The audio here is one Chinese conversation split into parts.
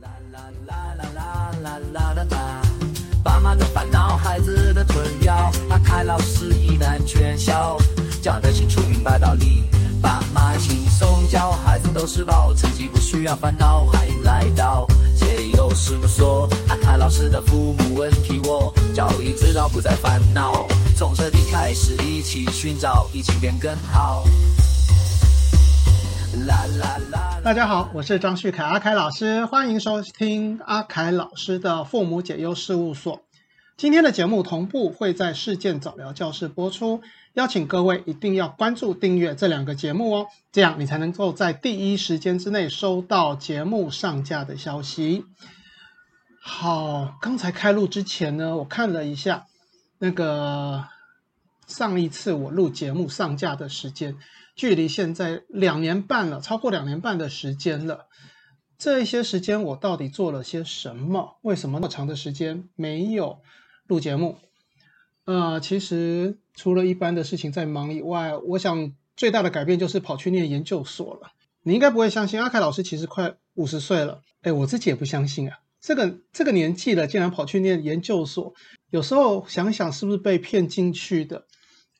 啦啦啦啦啦啦啦啦爸妈的烦恼，孩子的困扰，阿凯老师一览全消，讲得清楚明白道理，爸妈轻松教，孩子都是宝，成绩不需要烦恼，欢迎来到解忧事务所，阿凯老师的父母问题我教育之道不再烦恼，从这里开始一起寻找，一起变更好。啦啦啦。大家好，我是张旭凯阿凯老师，欢迎收听阿凯老师的父母解忧事务所。今天的节目同步会在事件早聊教室播出，邀请各位一定要关注订阅这两个节目哦，这样你才能够在第一时间之内收到节目上架的消息。好，刚才开录之前呢，我看了一下那个上一次我录节目上架的时间。距离现在两年半了，超过两年半的时间了。这一些时间我到底做了些什么？为什么那么长的时间没有录节目？呃，其实除了一般的事情在忙以外，我想最大的改变就是跑去念研究所了。你应该不会相信，阿凯老师其实快五十岁了。哎，我自己也不相信啊，这个这个年纪了，竟然跑去念研究所。有时候想想，是不是被骗进去的？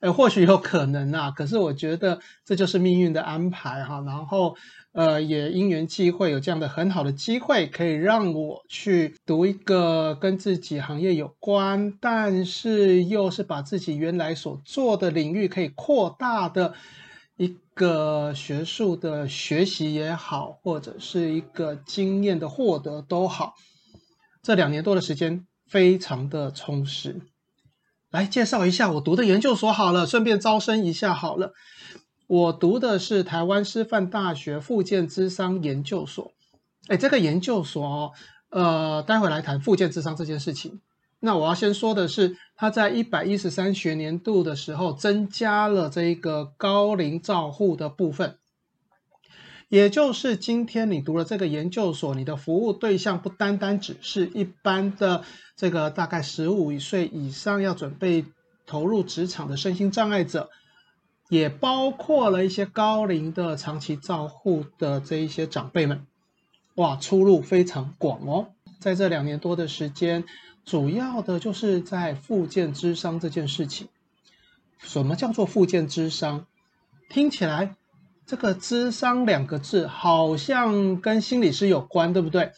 呃，或许有可能啊，可是我觉得这就是命运的安排哈。然后，呃，也因缘际会有这样的很好的机会，可以让我去读一个跟自己行业有关，但是又是把自己原来所做的领域可以扩大的一个学术的学习也好，或者是一个经验的获得都好。这两年多的时间非常的充实。来介绍一下我读的研究所好了，顺便招生一下好了。我读的是台湾师范大学附件智商研究所。哎，这个研究所，呃，待会来谈附件智商这件事情。那我要先说的是，它在一百一十三学年度的时候增加了这个高龄照护的部分。也就是今天你读了这个研究所，你的服务对象不单单只是一般的这个大概十五岁以上要准备投入职场的身心障碍者，也包括了一些高龄的长期照护的这一些长辈们。哇，出路非常广哦！在这两年多的时间，主要的就是在复健之商这件事情。什么叫做复健之商？听起来。这个“智商”两个字好像跟心理师有关，对不对？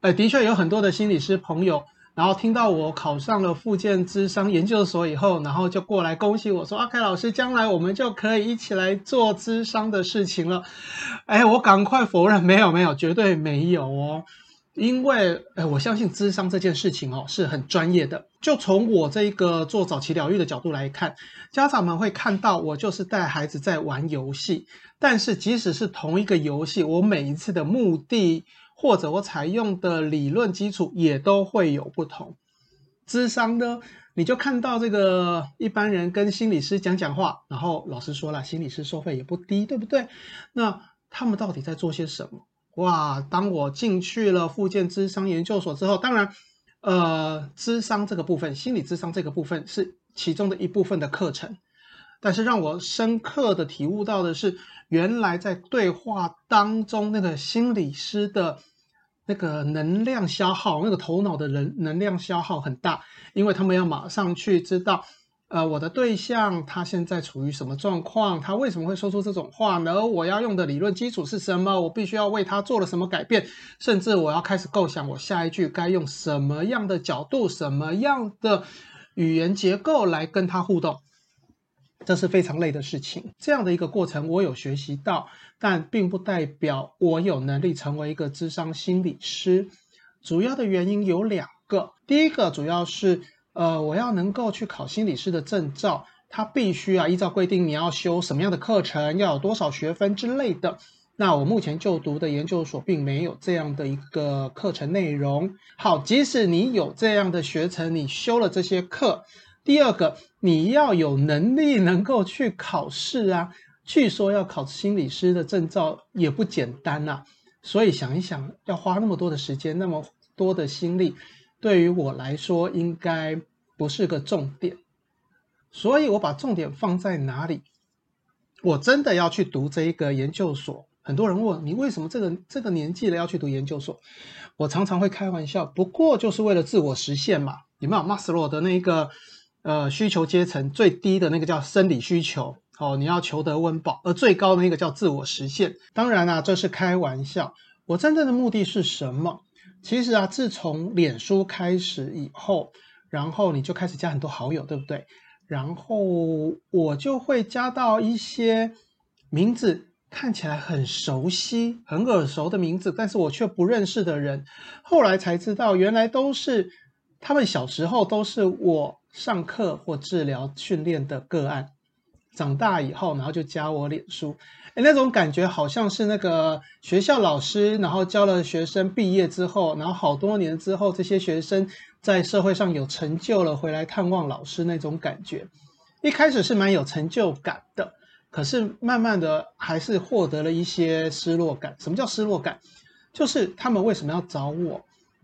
呃，的确有很多的心理师朋友，然后听到我考上了复健智商研究所以后，然后就过来恭喜我说：“阿凯老师，将来我们就可以一起来做智商的事情了。”哎，我赶快否认，没有，没有，绝对没有哦。因为，呃，我相信智商这件事情哦是很专业的。就从我这个做早期疗愈的角度来看，家长们会看到我就是带孩子在玩游戏。但是即使是同一个游戏，我每一次的目的或者我采用的理论基础也都会有不同。智商呢，你就看到这个一般人跟心理师讲讲话，然后老师说了，心理师收费也不低，对不对？那他们到底在做些什么？哇！当我进去了附件智商研究所之后，当然，呃，智商这个部分，心理智商这个部分是其中的一部分的课程。但是让我深刻的体悟到的是，原来在对话当中，那个心理师的那个能量消耗，那个头脑的人能量消耗很大，因为他们要马上去知道。呃，我的对象他现在处于什么状况？他为什么会说出这种话呢？我要用的理论基础是什么？我必须要为他做了什么改变？甚至我要开始构想我下一句该用什么样的角度、什么样的语言结构来跟他互动。这是非常累的事情。这样的一个过程，我有学习到，但并不代表我有能力成为一个智商心理师。主要的原因有两个，第一个主要是。呃，我要能够去考心理师的证照，他必须啊依照规定你要修什么样的课程，要有多少学分之类的。那我目前就读的研究所并没有这样的一个课程内容。好，即使你有这样的学程，你修了这些课，第二个你要有能力能够去考试啊。据说要考心理师的证照也不简单呐，所以想一想，要花那么多的时间，那么多的心力。对于我来说，应该不是个重点，所以我把重点放在哪里？我真的要去读这一个研究所，很多人问，你为什么这个这个年纪了要去读研究所？我常常会开玩笑，不过就是为了自我实现嘛。有没有马斯洛的那个呃需求阶层最低的那个叫生理需求？哦，你要求得温饱，而最高的那个叫自我实现。当然啦，这是开玩笑。我真正的目的是什么？其实啊，自从脸书开始以后，然后你就开始加很多好友，对不对？然后我就会加到一些名字看起来很熟悉、很耳熟的名字，但是我却不认识的人。后来才知道，原来都是他们小时候都是我上课或治疗训练的个案。长大以后，然后就加我脸书，哎，那种感觉好像是那个学校老师，然后教了学生毕业之后，然后好多年之后，这些学生在社会上有成就了，回来探望老师那种感觉。一开始是蛮有成就感的，可是慢慢的还是获得了一些失落感。什么叫失落感？就是他们为什么要找我？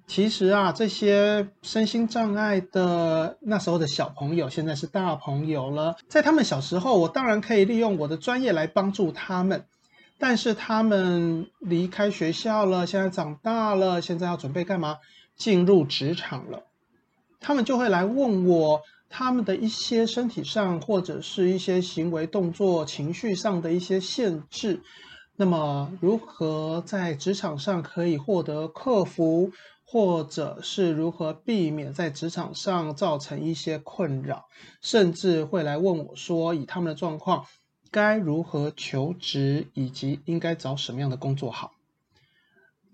其实啊，这些身心障碍的那时候的小朋友，现在是大朋友了。在他们小时候，我当然可以利用我的专业来帮助他们。但是他们离开学校了，现在长大了，现在要准备干嘛？进入职场了。他们就会来问我，他们的一些身体上或者是一些行为动作、情绪上的一些限制。那么，如何在职场上可以获得克服？或者是如何避免在职场上造成一些困扰，甚至会来问我说，以他们的状况该如何求职，以及应该找什么样的工作好？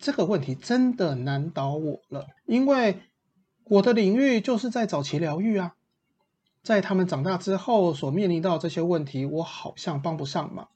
这个问题真的难倒我了，因为我的领域就是在早期疗愈啊，在他们长大之后所面临到这些问题，我好像帮不上忙，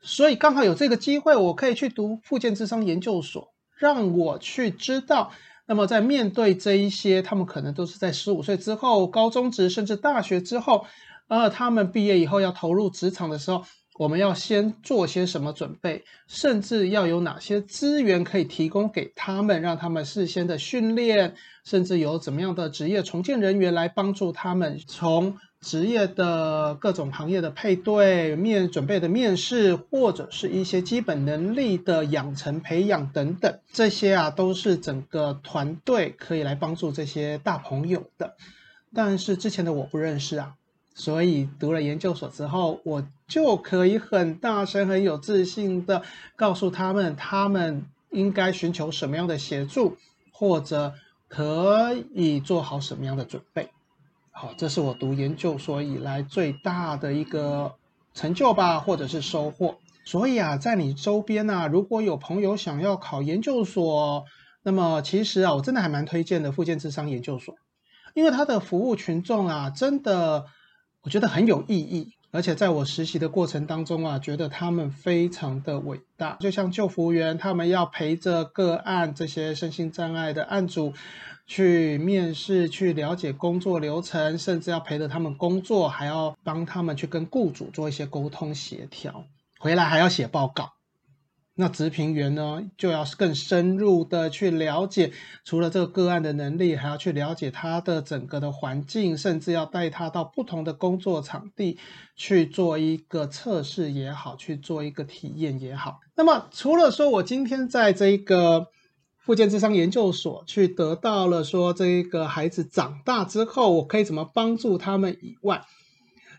所以刚好有这个机会，我可以去读附件智商研究所。让我去知道，那么在面对这一些，他们可能都是在十五岁之后、高中职甚至大学之后，呃，他们毕业以后要投入职场的时候，我们要先做些什么准备，甚至要有哪些资源可以提供给他们，让他们事先的训练，甚至有怎么样的职业重建人员来帮助他们从。职业的各种行业的配对、面准备的面试，或者是一些基本能力的养成、培养等等，这些啊都是整个团队可以来帮助这些大朋友的。但是之前的我不认识啊，所以读了研究所之后，我就可以很大声、很有自信的告诉他们，他们应该寻求什么样的协助，或者可以做好什么样的准备。好，这是我读研究所以来最大的一个成就吧，或者是收获。所以啊，在你周边呢，如果有朋友想要考研究所，那么其实啊，我真的还蛮推荐的附件智商研究所，因为它的服务群众啊，真的我觉得很有意义。而且在我实习的过程当中啊，觉得他们非常的伟大，就像救服务员，他们要陪着个案这些身心障碍的案主。去面试，去了解工作流程，甚至要陪着他们工作，还要帮他们去跟雇主做一些沟通协调，回来还要写报告。那职评员呢，就要更深入的去了解，除了这个个案的能力，还要去了解他的整个的环境，甚至要带他到不同的工作场地去做一个测试也好，去做一个体验也好。那么除了说我今天在这个。附件智商研究所去得到了说，这个孩子长大之后，我可以怎么帮助他们以外，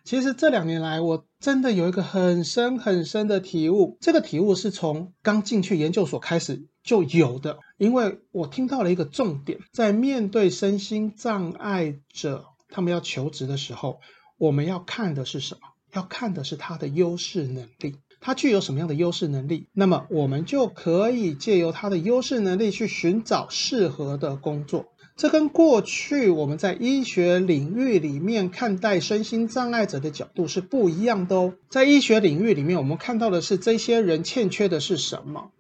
其实这两年来，我真的有一个很深很深的体悟。这个体悟是从刚进去研究所开始就有的，因为我听到了一个重点，在面对身心障碍者他们要求职的时候，我们要看的是什么？要看的是他的优势能力。他具有什么样的优势能力？那么我们就可以借由他的优势能力去寻找适合的工作。这跟过去我们在医学领域里面看待身心障碍者的角度是不一样的哦。在医学领域里面，我们看到的是这些人欠缺的是什么？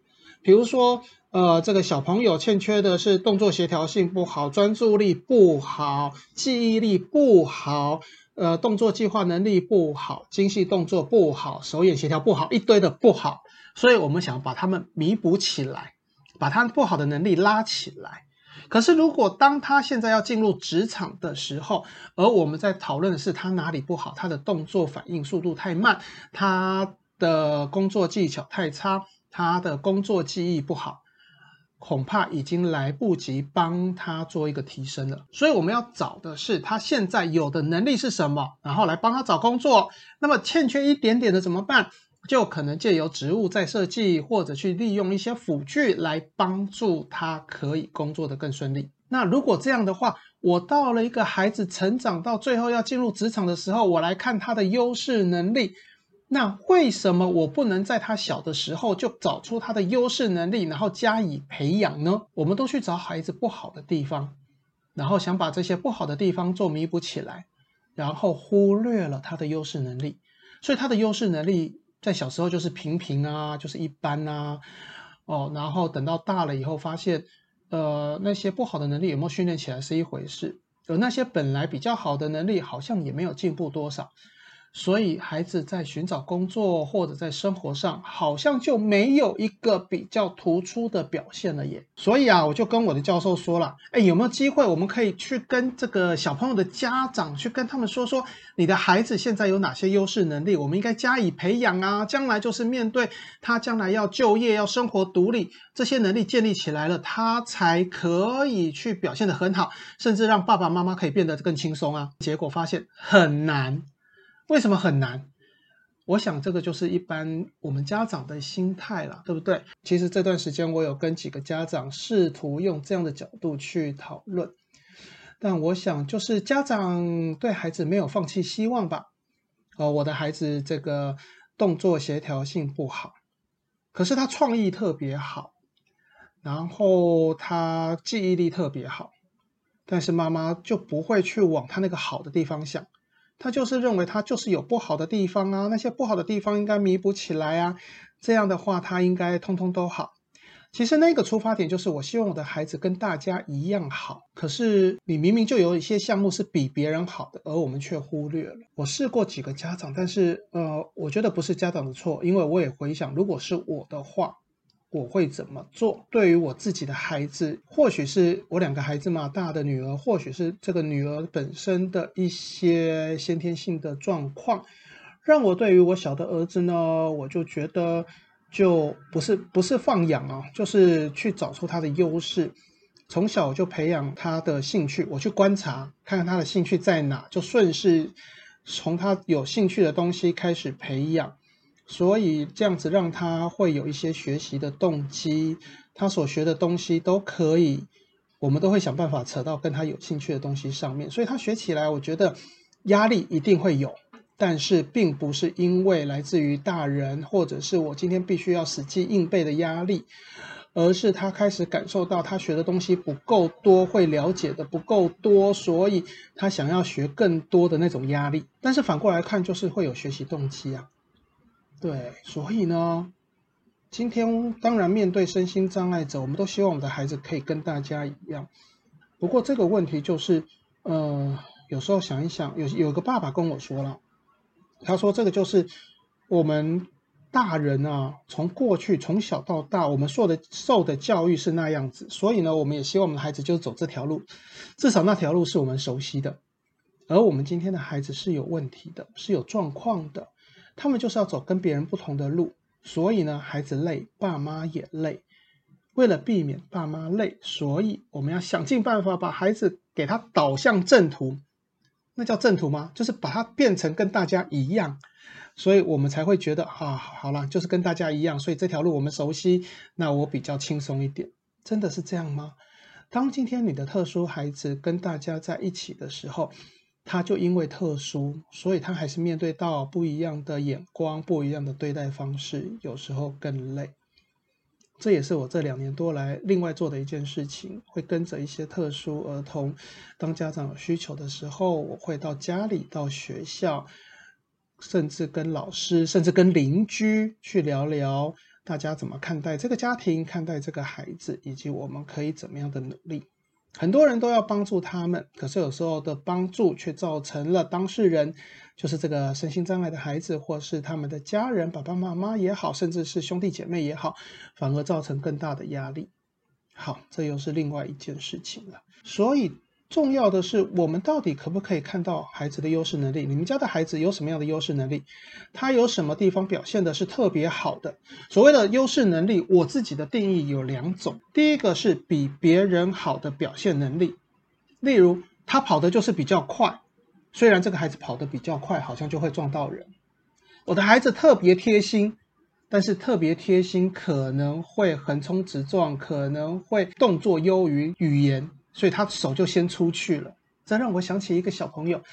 比如说，呃，这个小朋友欠缺的是动作协调性不好、专注力不好、记忆力不好。呃，动作计划能力不好，精细动作不好，手眼协调不好，一堆的不好，所以我们想把他们弥补起来，把他不好的能力拉起来。可是，如果当他现在要进入职场的时候，而我们在讨论的是他哪里不好，他的动作反应速度太慢，他的工作技巧太差，他的工作记忆不好，恐怕已经来不及帮他做一个提升了。所以我们要找的是他现在有的能力是什么，然后来帮他找工作。那么欠缺一点点的怎么办？就可能借由植物再设计，或者去利用一些辅具来帮助他可以工作的更顺利。那如果这样的话，我到了一个孩子成长到最后要进入职场的时候，我来看他的优势能力。那为什么我不能在他小的时候就找出他的优势能力，然后加以培养呢？我们都去找孩子不好的地方，然后想把这些不好的地方做弥补起来，然后忽略了他的优势能力。所以他的优势能力在小时候就是平平啊，就是一般啊，哦，然后等到大了以后发现，呃，那些不好的能力有没有训练起来是一回事，而那些本来比较好的能力好像也没有进步多少。所以，孩子在寻找工作或者在生活上，好像就没有一个比较突出的表现了耶。所以啊，我就跟我的教授说了，哎，有没有机会我们可以去跟这个小朋友的家长去跟他们说说，你的孩子现在有哪些优势能力，我们应该加以培养啊。将来就是面对他将来要就业、要生活独立，这些能力建立起来了，他才可以去表现得很好，甚至让爸爸妈妈可以变得更轻松啊。结果发现很难。为什么很难？我想这个就是一般我们家长的心态了，对不对？其实这段时间我有跟几个家长试图用这样的角度去讨论，但我想就是家长对孩子没有放弃希望吧。哦，我的孩子这个动作协调性不好，可是他创意特别好，然后他记忆力特别好，但是妈妈就不会去往他那个好的地方想。他就是认为他就是有不好的地方啊，那些不好的地方应该弥补起来啊，这样的话他应该通通都好。其实那个出发点就是我希望我的孩子跟大家一样好，可是你明明就有一些项目是比别人好的，而我们却忽略了。我试过几个家长，但是呃，我觉得不是家长的错，因为我也回想，如果是我的话。我会怎么做？对于我自己的孩子，或许是我两个孩子嘛，大的女儿，或许是这个女儿本身的一些先天性的状况，让我对于我小的儿子呢，我就觉得就不是不是放养啊，就是去找出他的优势，从小就培养他的兴趣，我去观察看看他的兴趣在哪，就顺势从他有兴趣的东西开始培养。所以这样子让他会有一些学习的动机，他所学的东西都可以，我们都会想办法扯到跟他有兴趣的东西上面。所以他学起来，我觉得压力一定会有，但是并不是因为来自于大人或者是我今天必须要死记硬背的压力，而是他开始感受到他学的东西不够多，会了解的不够多，所以他想要学更多的那种压力。但是反过来看，就是会有学习动机啊。对，所以呢，今天当然面对身心障碍者，我们都希望我们的孩子可以跟大家一样。不过这个问题就是，呃，有时候想一想，有有个爸爸跟我说了，他说这个就是我们大人啊，从过去从小到大，我们受的受的教育是那样子，所以呢，我们也希望我们的孩子就走这条路，至少那条路是我们熟悉的。而我们今天的孩子是有问题的，是有状况的。他们就是要走跟别人不同的路，所以呢，孩子累，爸妈也累。为了避免爸妈累，所以我们要想尽办法把孩子给他导向正途。那叫正途吗？就是把他变成跟大家一样，所以我们才会觉得啊，好了，就是跟大家一样，所以这条路我们熟悉，那我比较轻松一点。真的是这样吗？当今天你的特殊孩子跟大家在一起的时候。他就因为特殊，所以他还是面对到不一样的眼光、不一样的对待方式，有时候更累。这也是我这两年多来另外做的一件事情，会跟着一些特殊儿童，当家长有需求的时候，我会到家里、到学校，甚至跟老师、甚至跟邻居去聊聊，大家怎么看待这个家庭、看待这个孩子，以及我们可以怎么样的努力。很多人都要帮助他们，可是有时候的帮助却造成了当事人，就是这个身心障碍的孩子，或是他们的家人，爸爸妈妈也好，甚至是兄弟姐妹也好，反而造成更大的压力。好，这又是另外一件事情了。所以，重要的是，我们到底可不可以看到孩子的优势能力？你们家的孩子有什么样的优势能力？他有什么地方表现的是特别好的？所谓的优势能力，我自己的定义有两种。第一个是比别人好的表现能力，例如他跑的就是比较快，虽然这个孩子跑得比较快，好像就会撞到人。我的孩子特别贴心，但是特别贴心可能会横冲直撞，可能会动作优于语言。所以他手就先出去了，这让我想起一个小朋友，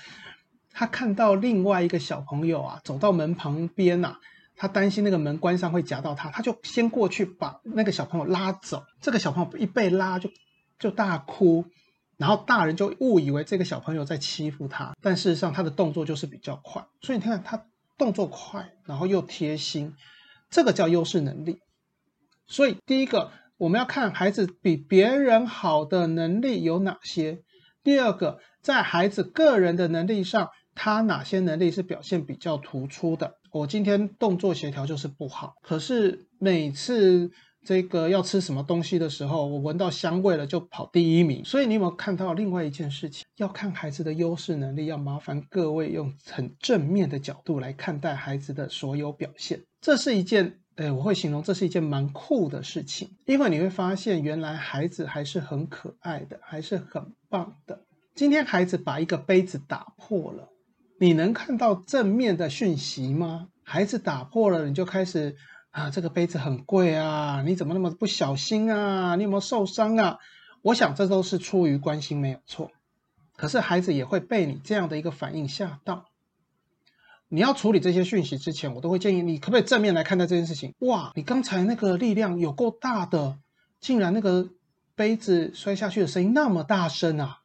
他看到另外一个小朋友啊走到门旁边呐，他担心那个门关上会夹到他，他就先过去把那个小朋友拉走。这个小朋友一被拉就就大哭，然后大人就误以为这个小朋友在欺负他，但事实上他的动作就是比较快。所以你看他动作快，然后又贴心，这个叫优势能力。所以第一个。我们要看孩子比别人好的能力有哪些。第二个，在孩子个人的能力上，他哪些能力是表现比较突出的？我今天动作协调就是不好，可是每次这个要吃什么东西的时候，我闻到香味了就跑第一名。所以你有没有看到另外一件事情？要看孩子的优势能力，要麻烦各位用很正面的角度来看待孩子的所有表现。这是一件。哎，我会形容这是一件蛮酷的事情，因为你会发现，原来孩子还是很可爱的，还是很棒的。今天孩子把一个杯子打破了，你能看到正面的讯息吗？孩子打破了，你就开始啊，这个杯子很贵啊，你怎么那么不小心啊？你有没有受伤啊？我想这都是出于关心，没有错。可是孩子也会被你这样的一个反应吓到。你要处理这些讯息之前，我都会建议你可不可以正面来看待这件事情。哇，你刚才那个力量有够大的，竟然那个杯子摔下去的声音那么大声啊！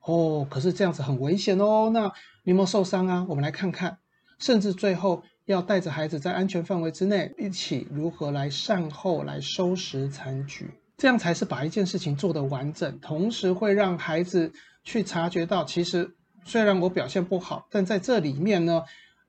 哦，可是这样子很危险哦。那你有没有受伤啊？我们来看看，甚至最后要带着孩子在安全范围之内，一起如何来善后、来收拾残局，这样才是把一件事情做得完整，同时会让孩子去察觉到，其实虽然我表现不好，但在这里面呢。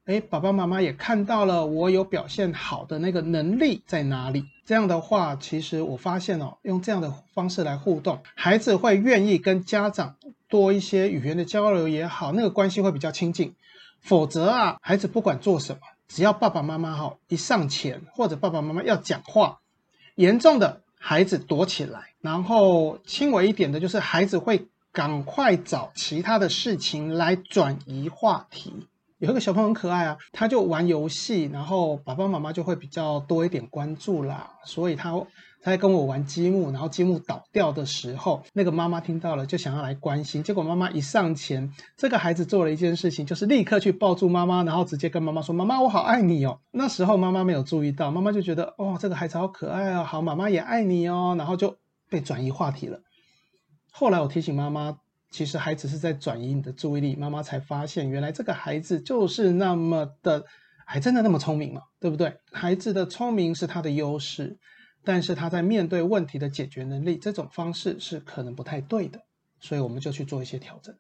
哎，爸爸妈妈也看到了我有表现好的那个能力在哪里？这样的话，其实我发现哦，用这样的方式来互动，孩子会愿意跟家长多一些语言的交流也好，那个关系会比较亲近。否则啊，孩子不管做什么，只要爸爸妈妈哈一上前，或者爸爸妈妈要讲话，严重的孩子躲起来，然后轻微一点的，就是孩子会赶快找其他的事情来转移话题。有一个小朋友很可爱啊，他就玩游戏，然后爸爸妈妈就会比较多一点关注啦。所以他他在跟我玩积木，然后积木倒掉的时候，那个妈妈听到了就想要来关心。结果妈妈一上前，这个孩子做了一件事情，就是立刻去抱住妈妈，然后直接跟妈妈说：“妈妈，我好爱你哦。”那时候妈妈没有注意到，妈妈就觉得哦，这个孩子好可爱哦，好，妈妈也爱你哦，然后就被转移话题了。后来我提醒妈妈。其实孩子是在转移你的注意力，妈妈才发现原来这个孩子就是那么的，还真的那么聪明嘛，对不对？孩子的聪明是他的优势，但是他在面对问题的解决能力这种方式是可能不太对的，所以我们就去做一些调整。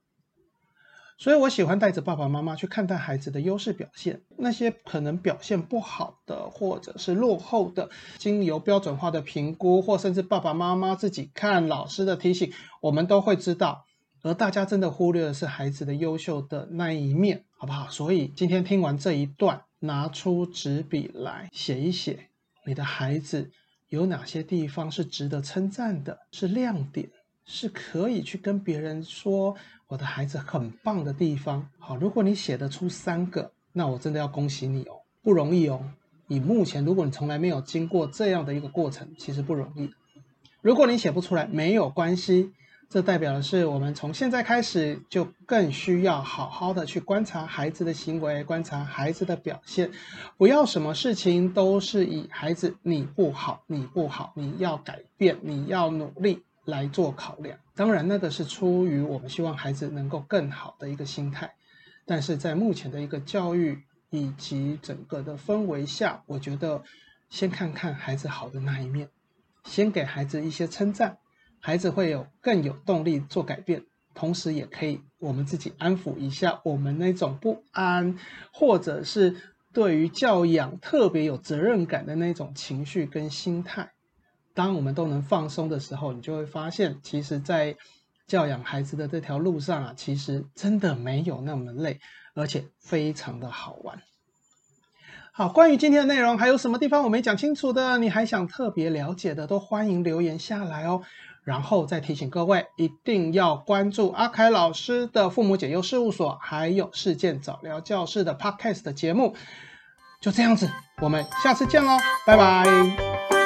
所以我喜欢带着爸爸妈妈去看待孩子的优势表现，那些可能表现不好的或者是落后的，经由标准化的评估，或甚至爸爸妈妈自己看老师的提醒，我们都会知道。而大家真的忽略的是孩子的优秀的那一面，好不好？所以今天听完这一段，拿出纸笔来写一写，你的孩子有哪些地方是值得称赞的，是亮点，是可以去跟别人说我的孩子很棒的地方。好，如果你写得出三个，那我真的要恭喜你哦，不容易哦。你目前，如果你从来没有经过这样的一个过程，其实不容易。如果你写不出来，没有关系。这代表的是，我们从现在开始就更需要好好的去观察孩子的行为，观察孩子的表现，不要什么事情都是以孩子你不好，你不好，你要改变，你要努力来做考量。当然，那个是出于我们希望孩子能够更好的一个心态，但是在目前的一个教育以及整个的氛围下，我觉得先看看孩子好的那一面，先给孩子一些称赞。孩子会有更有动力做改变，同时也可以我们自己安抚一下我们那种不安，或者是对于教养特别有责任感的那种情绪跟心态。当我们都能放松的时候，你就会发现，其实，在教养孩子的这条路上啊，其实真的没有那么累，而且非常的好玩。好，关于今天的内容，还有什么地方我没讲清楚的？你还想特别了解的，都欢迎留言下来哦。然后再提醒各位，一定要关注阿凯老师的父母解忧事务所，还有事件早聊教室的 Podcast 节目。就这样子，我们下次见喽，拜拜。